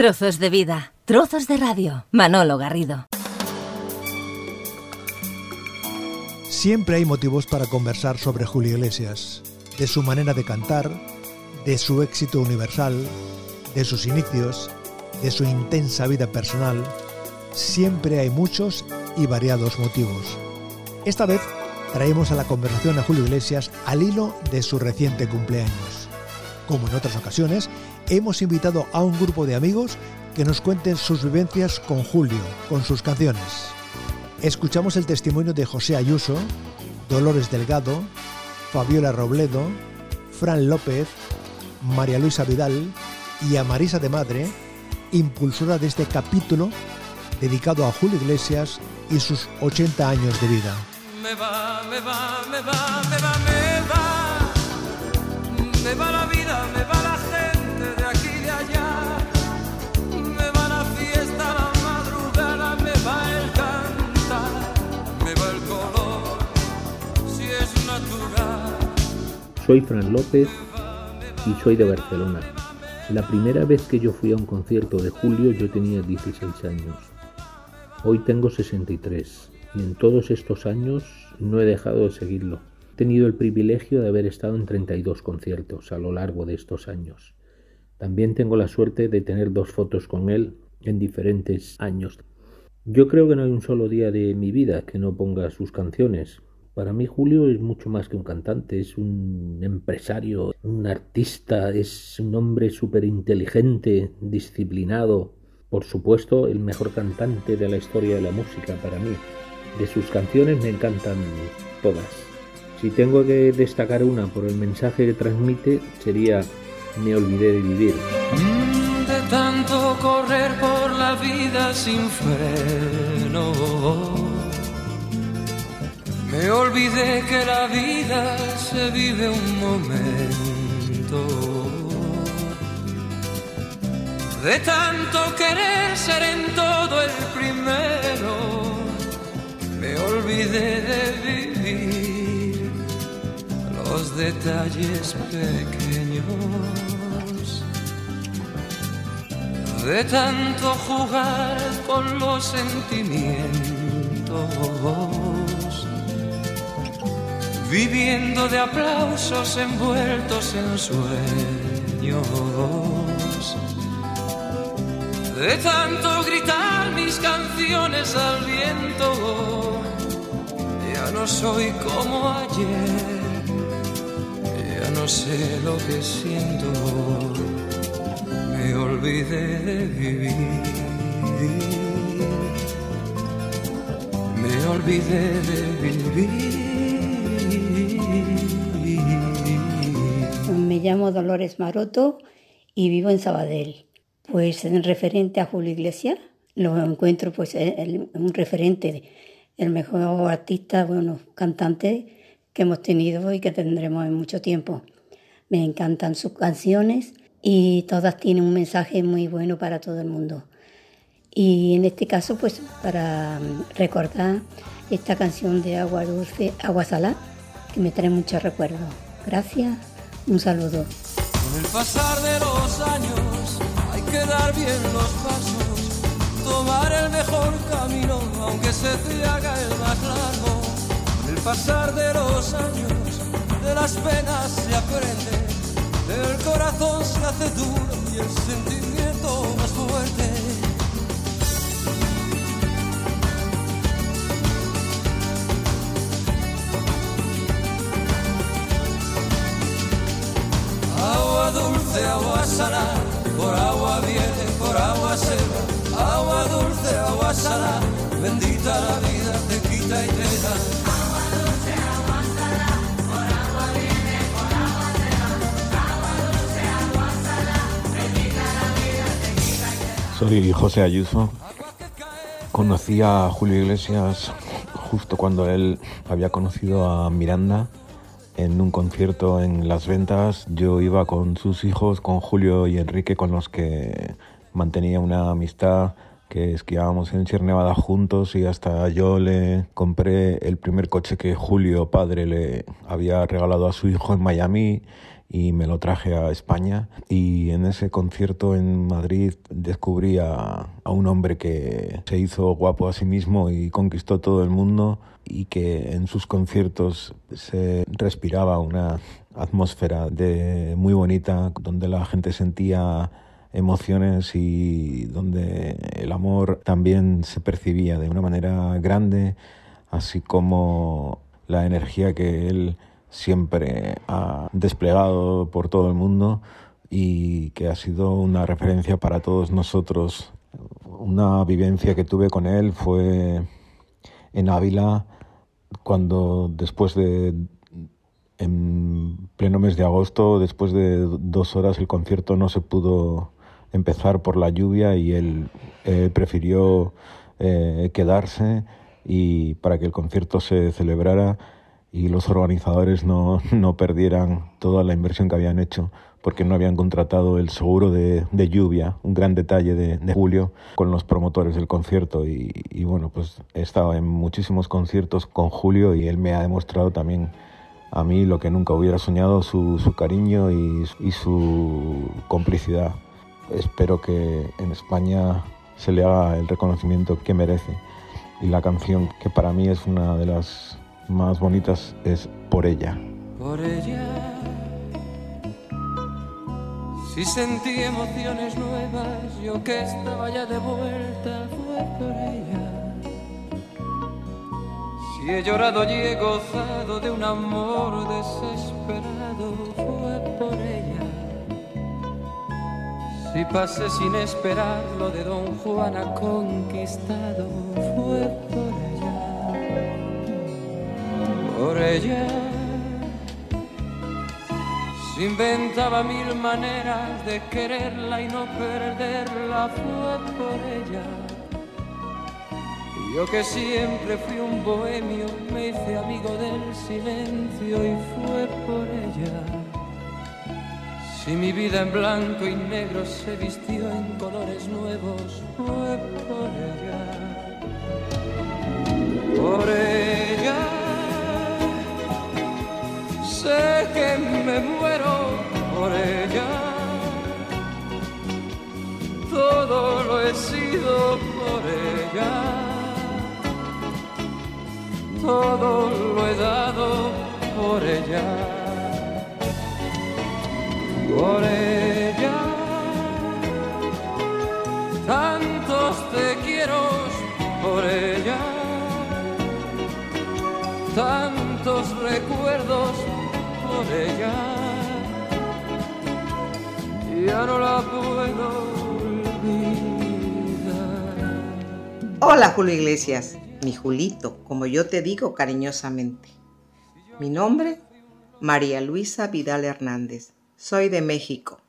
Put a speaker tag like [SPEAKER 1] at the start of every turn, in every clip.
[SPEAKER 1] Trozos de vida, trozos de radio. Manolo Garrido.
[SPEAKER 2] Siempre hay motivos para conversar sobre Julio Iglesias, de su manera de cantar, de su éxito universal, de sus inicios, de su intensa vida personal. Siempre hay muchos y variados motivos. Esta vez traemos a la conversación a Julio Iglesias al hilo de su reciente cumpleaños. Como en otras ocasiones, hemos invitado a un grupo de amigos que nos cuenten sus vivencias con Julio, con sus canciones. Escuchamos el testimonio de José Ayuso, Dolores Delgado, Fabiola Robledo, Fran López, María Luisa Vidal y a Marisa de Madre, impulsora de este capítulo dedicado a Julio Iglesias y sus 80 años de vida.
[SPEAKER 3] Me va, me va, me va, me va, me va. Me va la vida, me va la gente de aquí y de allá. Me va la fiesta, la madrugada, me va el cantar. Me va el color, si es natural.
[SPEAKER 4] Soy Fran López y soy de Barcelona. La primera vez que yo fui a un concierto de Julio yo tenía 16 años. Hoy tengo 63 y en todos estos años no he dejado de seguirlo. Tenido el privilegio de haber estado en 32 conciertos a lo largo de estos años. También tengo la suerte de tener dos fotos con él en diferentes años. Yo creo que no hay un solo día de mi vida que no ponga sus canciones. Para mí Julio es mucho más que un cantante, es un empresario, un artista, es un hombre súper inteligente, disciplinado, por supuesto el mejor cantante de la historia de la música para mí. De sus canciones me encantan todas. Si tengo que destacar una por el mensaje que transmite sería Me olvidé de vivir.
[SPEAKER 3] De tanto correr por la vida sin freno. Me olvidé que la vida se vive un momento. De tanto querer ser en todo el detalles pequeños. De tanto jugar con los sentimientos, viviendo de aplausos envueltos en sueños. De tanto gritar mis canciones al viento, ya no soy como ayer, no sé lo que siento, me olvidé de vivir, me olvidé de vivir.
[SPEAKER 5] Me llamo Dolores Maroto y vivo en Sabadell. Pues en referente a Julio Iglesias, lo encuentro pues el- un referente, el mejor artista, bueno, cantante que hemos tenido y que tendremos en mucho tiempo. Me encantan sus canciones y todas tienen un mensaje muy bueno para todo el mundo. Y en este caso, pues para mm, recordar esta canción de Agua Dulce, Agua Salada, que me trae muchos recuerdos. Gracias, un saludo.
[SPEAKER 3] Con el pasar de los años hay que dar bien los pasos, tomar el mejor camino, aunque se te haga el más largo. Pasar de los años, de las penas se aprende, el corazón se hace duro y el sentimiento más fuerte. Agua dulce, agua salada, por agua viene, por agua se va. Agua dulce, agua salada, bendita la vida, te quita y te da.
[SPEAKER 6] Soy José Ayuso. Conocí a Julio Iglesias justo cuando él había conocido a Miranda en un concierto en Las Ventas. Yo iba con sus hijos, con Julio y Enrique, con los que mantenía una amistad que esquiábamos en Sierra Nevada juntos y hasta yo le compré el primer coche que Julio, padre, le había regalado a su hijo en Miami y me lo traje a España. Y en ese concierto en Madrid descubrí a, un hombre que se hizo guapo a sí mismo y conquistó todo el mundo y que en sus conciertos se respiraba una atmósfera de muy bonita donde la gente sentía emociones y donde el amor también se percibía de una manera grande, así como la energía que él siempre ha desplegado por todo el mundo y que ha sido una referencia para todos nosotros. Una vivencia que tuve con él fue en Ávila cuando después de en pleno mes de agosto, después de dos horas el concierto no se pudo empezar por la lluvia y él prefirió eh, quedarse y para que el concierto se celebrara y los organizadores no, no, perdieran toda la inversión que habían hecho porque no habían contratado el seguro de, de lluvia, un gran detalle de, de, Julio con los promotores del concierto y, y, bueno, pues he estado en muchísimos conciertos con Julio y él me ha demostrado también a mí lo que nunca hubiera soñado, su, su cariño y, y su complicidad. Espero que en España se le haga el reconocimiento que merece y la canción que para mí es una de las más bonitas es Por ella.
[SPEAKER 3] Por ella, si sentí emociones nuevas, yo que estaba ya de vuelta, fue por ella. Si he llorado y he gozado de un amor desesperado, fue por ella. Si pasé sin esperar lo de Don Juan ha conquistado, fue por por ella. Se inventaba mil maneras de quererla y no perderla, fue por ella. Yo que siempre fui un bohemio, me hice amigo del silencio y fue por ella. Si mi vida en blanco y negro se vistió en colores nuevos, fue por ella. Por ella sé que me muero por ella. Todo lo he sido por ella. Todo lo he dado por ella. Por ella. No la puedo.
[SPEAKER 7] Hola Julio Iglesias, mi Julito, como yo te digo cariñosamente. Mi nombre, María Luisa Vidal Hernández. Soy de México.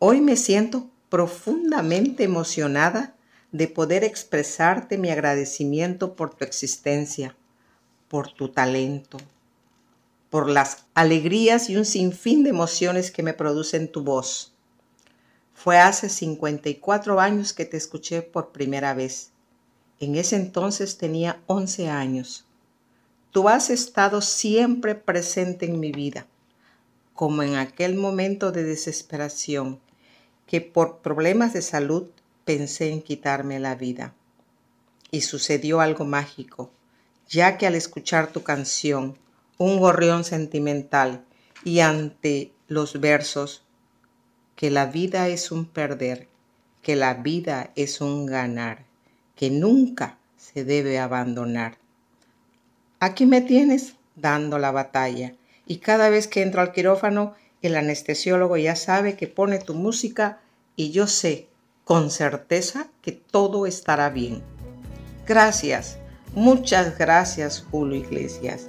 [SPEAKER 7] Hoy me siento profundamente emocionada de poder expresarte mi agradecimiento por tu existencia, por tu talento, por las alegrías y un sinfín de emociones que me producen tu voz. Fue hace 54 años que te escuché por primera vez. En ese entonces tenía 11 años. Tú has estado siempre presente en mi vida, como en aquel momento de desesperación que por problemas de salud pensé en quitarme la vida. Y sucedió algo mágico, ya que al escuchar tu canción, un gorrión sentimental y ante los versos que la vida es un perder, que la vida es un ganar, que nunca se debe abandonar. Aquí me tienes dando la batalla y cada vez que entro al quirófano el anestesiólogo ya sabe que pone tu música y yo sé con certeza que todo estará bien. Gracias, muchas gracias Julio Iglesias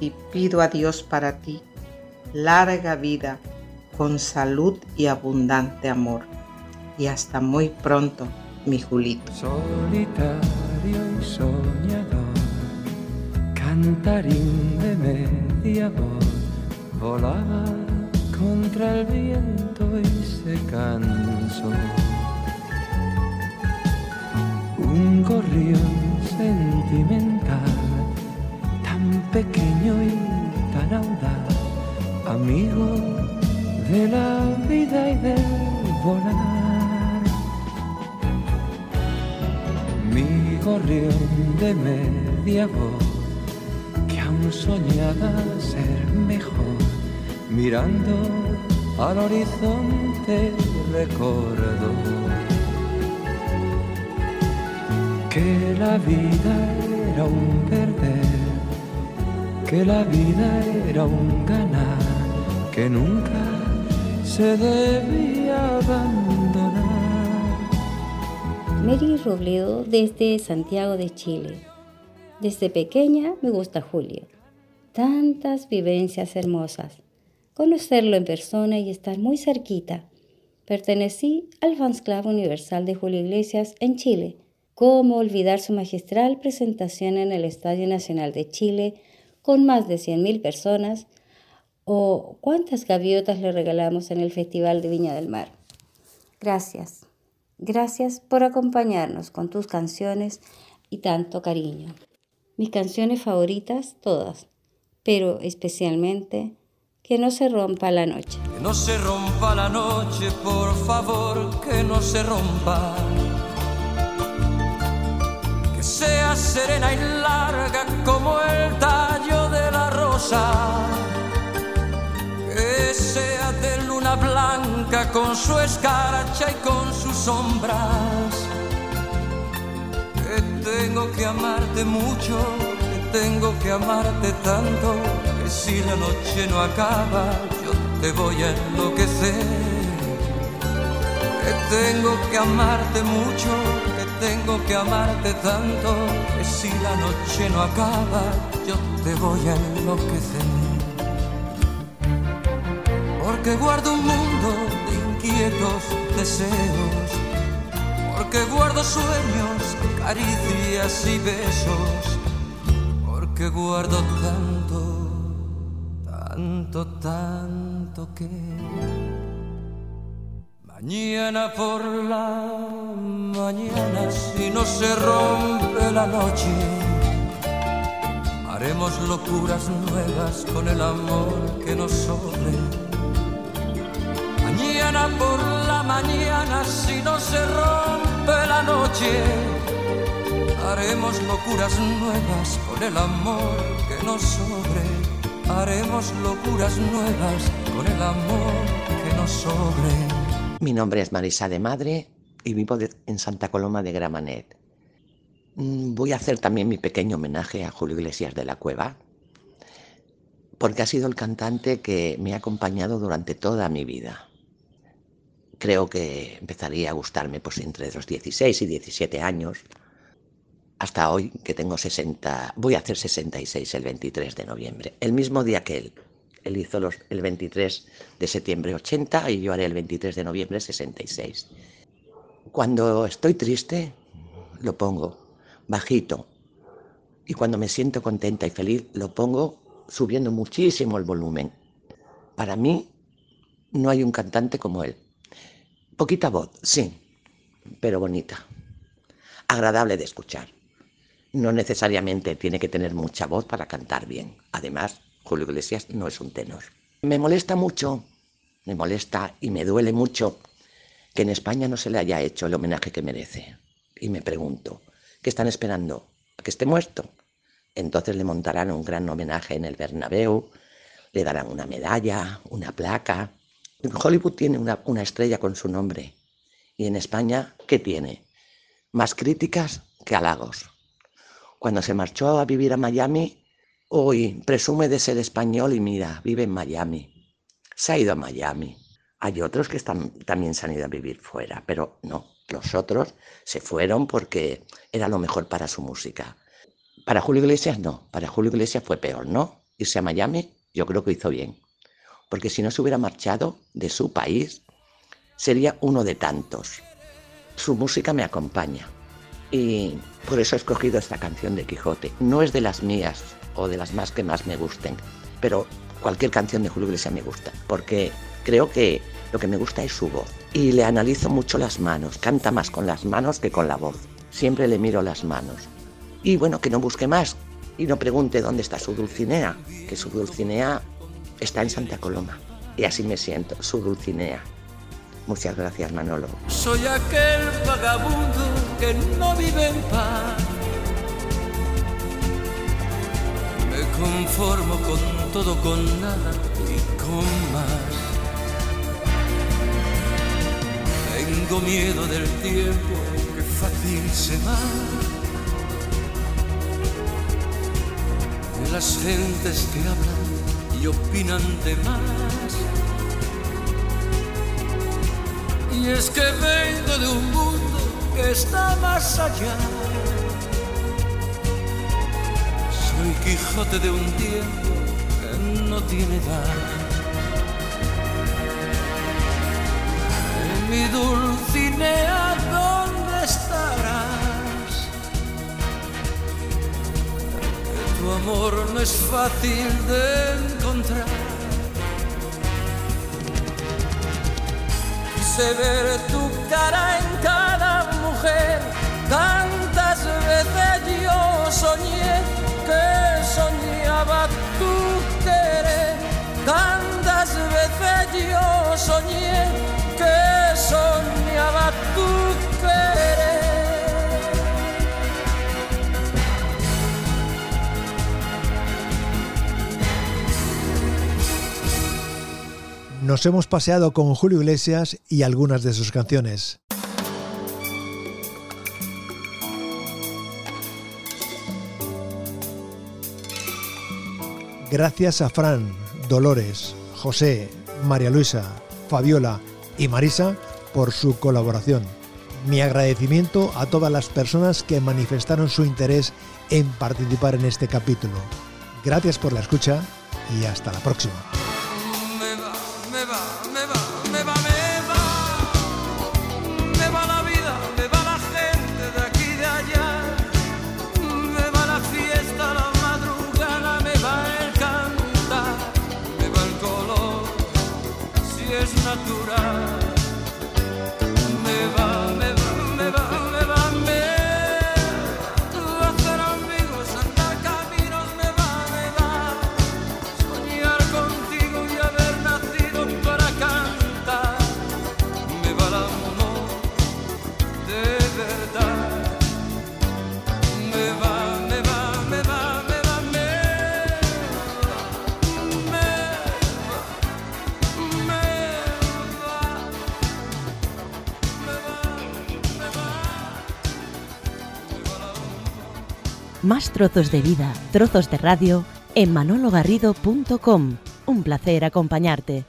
[SPEAKER 7] y pido a Dios para ti larga vida con salud y abundante amor. Y hasta muy pronto, mi Julito.
[SPEAKER 3] Solitario y soñador, cantarín de media voz, volaba contra el viento y se cansó. gorrión sentimental, tan pequeño y tan audaz, amigo de la vida y del volar. Mi gorrión de media voz, que aún soñaba ser mejor, mirando al horizonte recordó que la vida era un perder, que la vida era un ganar, que nunca se debía abandonar.
[SPEAKER 5] Mary Robledo desde Santiago de Chile. Desde pequeña me gusta Julio. Tantas vivencias hermosas. Conocerlo en persona y estar muy cerquita. Pertenecí al Fans Club Universal de Julio Iglesias en Chile ¿Cómo olvidar su magistral presentación en el Estadio Nacional de Chile con más de 100.000 personas? ¿O cuántas gaviotas le regalamos en el Festival de Viña del Mar? Gracias. Gracias por acompañarnos con tus canciones y tanto cariño. Mis canciones favoritas, todas, pero especialmente Que no se rompa la noche.
[SPEAKER 3] Que no se rompa la noche, por favor, que no se rompa sea serena y larga como el tallo de la rosa, que sea de luna blanca con su escarcha y con sus sombras, que tengo que amarte mucho, que tengo que amarte tanto, que si la noche no acaba, yo te voy a enloquecer. Que tengo que amarte mucho, tengo que amarte tanto que si la noche no acaba yo te voy a enloquecer. Porque guardo un mundo de inquietos deseos, porque guardo sueños, caricias y besos, porque guardo tanto, tanto, tanto que... Mañana por la mañana, si no se rompe la noche, haremos locuras nuevas con el amor que nos sobre. Por la mañana, si no se rompe la noche, haremos locuras nuevas con el amor que nos sobre. Haremos locuras nuevas con el amor que nos sobre.
[SPEAKER 8] Mi nombre es Marisa de Madre y vivo en Santa Coloma de Gramanet. Mm, voy a hacer también mi pequeño homenaje a Julio Iglesias de la Cueva, porque ha sido el cantante que me ha acompañado durante toda mi vida. Creo que empezaría a gustarme pues entre los 16 y 17 años, hasta hoy que tengo 60, voy a hacer 66 el 23 de noviembre, el mismo día que él. Él hizo los, el 23 de septiembre 80 y yo haré el 23 de noviembre 66. Cuando estoy triste, lo pongo bajito. Y cuando me siento contenta y feliz, lo pongo subiendo muchísimo el volumen. Para mí, no hay un cantante como él. Poquita voz, sí, pero bonita. Agradable de escuchar. No necesariamente tiene que tener mucha voz para cantar bien. Además, Julio Iglesias no es un tenor. Me molesta mucho, me molesta y me duele mucho que en España no se le haya hecho el homenaje que merece. Y me pregunto, ¿qué están esperando? ¿A que esté muerto? Entonces le montarán un gran homenaje en el Bernabéu, le darán una medalla, una placa. Hollywood tiene una, una estrella con su nombre. Y en España, ¿qué tiene? Más críticas que halagos. Cuando se marchó a vivir a Miami, Hoy presume de ser español y mira, vive en Miami. Se ha ido a Miami. Hay otros que están, también se han ido a vivir fuera, pero no, los otros se fueron porque era lo mejor para su música. Para Julio Iglesias no, para Julio Iglesias fue peor, ¿no? Irse a Miami yo creo que hizo bien, porque si no se hubiera marchado de su país, sería uno de tantos. Su música me acompaña y por eso he escogido esta canción de Quijote. No es de las mías, o de las más que más me gusten. Pero cualquier canción de Julio Iglesias me gusta, porque creo que lo que me gusta es su voz. Y le analizo mucho las manos, canta más con las manos que con la voz. siempre le miro las manos. Y bueno, que no busque más y no pregunte dónde está su Dulcinea, que su Dulcinea está en Santa Coloma. Y así me siento, su Dulcinea. Muchas gracias, Manolo.
[SPEAKER 3] Soy aquel vagabundo que no vive en paz. Me conformo con todo, con nada y con más. Tengo miedo del tiempo que fácil se va. De las gentes que hablan y opinan de más. Y es que vengo de un mundo que está más allá. Soy Quijote de un tiempo que no tiene edad. Mi Dulcinea, ¿dónde estarás? Que tu amor no es fácil de encontrar. Ver tu cara en cada mujer, tantas veces yo soñé
[SPEAKER 2] Nos hemos paseado con Julio Iglesias y algunas de sus canciones. Gracias a Fran, Dolores, José, María Luisa, Fabiola y Marisa por su colaboración. Mi agradecimiento a todas las personas que manifestaron su interés en participar en este capítulo. Gracias por la escucha y hasta la próxima.
[SPEAKER 9] Más trozos de vida, trozos de radio en manologarrido.com. Un placer acompañarte.